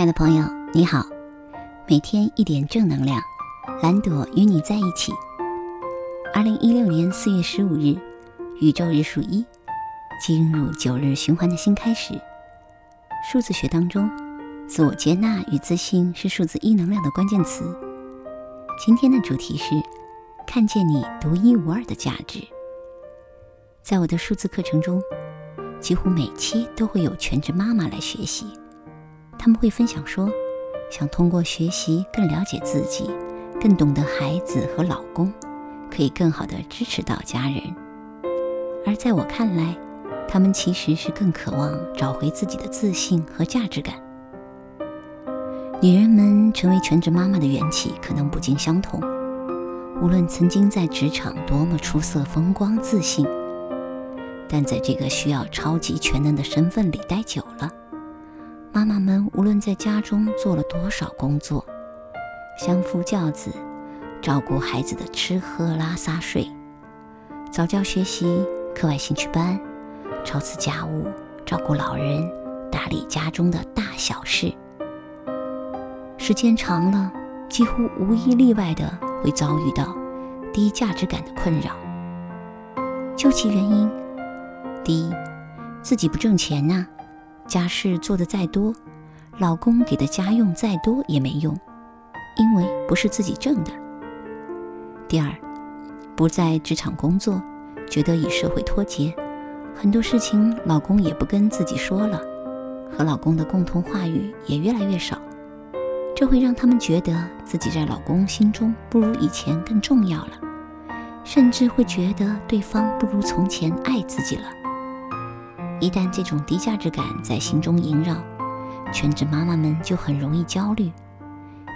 亲爱的朋友，你好，每天一点正能量，蓝朵与你在一起。二零一六年四月十五日，宇宙日数一，进入九日循环的新开始。数字学当中，自我接纳与自信是数字一能量的关键词。今天的主题是看见你独一无二的价值。在我的数字课程中，几乎每期都会有全职妈妈来学习。他们会分享说，想通过学习更了解自己，更懂得孩子和老公，可以更好的支持到家人。而在我看来，他们其实是更渴望找回自己的自信和价值感。女人们成为全职妈妈的缘起可能不尽相同，无论曾经在职场多么出色、风光、自信，但在这个需要超级全能的身份里待久了。妈妈们无论在家中做了多少工作，相夫教子，照顾孩子的吃喝拉撒睡，早教学习、课外兴趣班、操持家务、照顾老人、打理家中的大小事，时间长了，几乎无一例外的会遭遇到低价值感的困扰。究其原因，第一，自己不挣钱呐。家事做得再多，老公给的家用再多也没用，因为不是自己挣的。第二，不在职场工作，觉得与社会脱节，很多事情老公也不跟自己说了，和老公的共同话语也越来越少，这会让他们觉得自己在老公心中不如以前更重要了，甚至会觉得对方不如从前爱自己了。一旦这种低价值感在心中萦绕，全职妈妈们就很容易焦虑，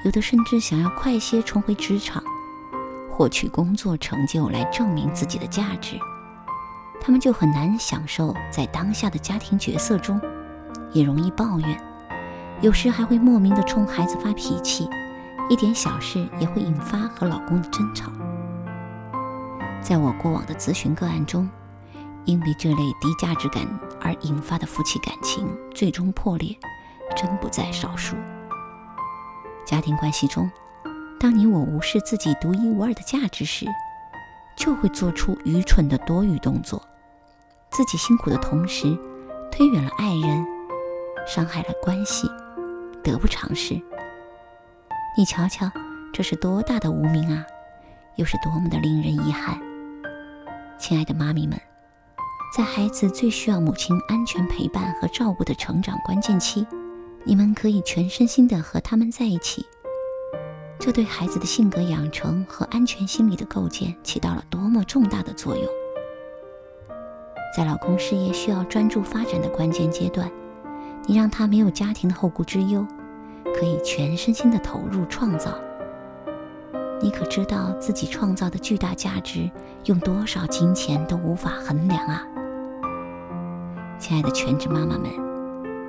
有的甚至想要快些重回职场，获取工作成就来证明自己的价值。他们就很难享受在当下的家庭角色中，也容易抱怨，有时还会莫名的冲孩子发脾气，一点小事也会引发和老公的争吵。在我过往的咨询个案中。因为这类低价值感而引发的夫妻感情最终破裂，真不在少数。家庭关系中，当你我无视自己独一无二的价值时，就会做出愚蠢的多余动作，自己辛苦的同时，推远了爱人，伤害了关系，得不偿失。你瞧瞧，这是多大的无名啊！又是多么的令人遗憾。亲爱的妈咪们。在孩子最需要母亲安全陪伴和照顾的成长关键期，你们可以全身心的和他们在一起。这对孩子的性格养成和安全心理的构建起到了多么重大的作用。在老公事业需要专注发展的关键阶段，你让他没有家庭的后顾之忧，可以全身心的投入创造。你可知道自己创造的巨大价值，用多少金钱都无法衡量啊！亲爱的全职妈妈们，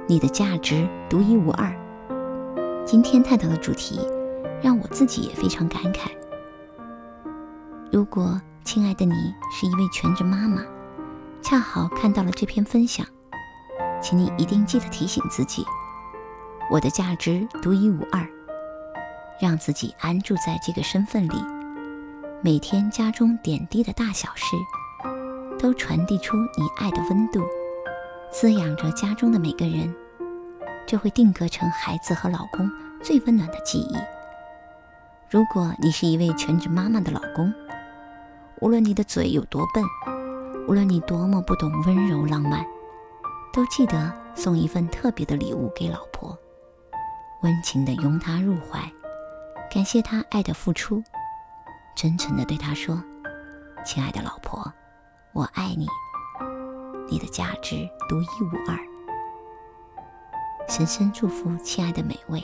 你的价值独一无二。今天探讨的主题，让我自己也非常感慨。如果亲爱的你是一位全职妈妈，恰好看到了这篇分享，请你一定记得提醒自己：我的价值独一无二，让自己安住在这个身份里，每天家中点滴的大小事，都传递出你爱的温度。滋养着家中的每个人，这会定格成孩子和老公最温暖的记忆。如果你是一位全职妈妈的老公，无论你的嘴有多笨，无论你多么不懂温柔浪漫，都记得送一份特别的礼物给老婆，温情的拥她入怀，感谢她爱的付出，真诚的对她说：“亲爱的老婆，我爱你。”你的价值独一无二，深深祝福亲爱的每位。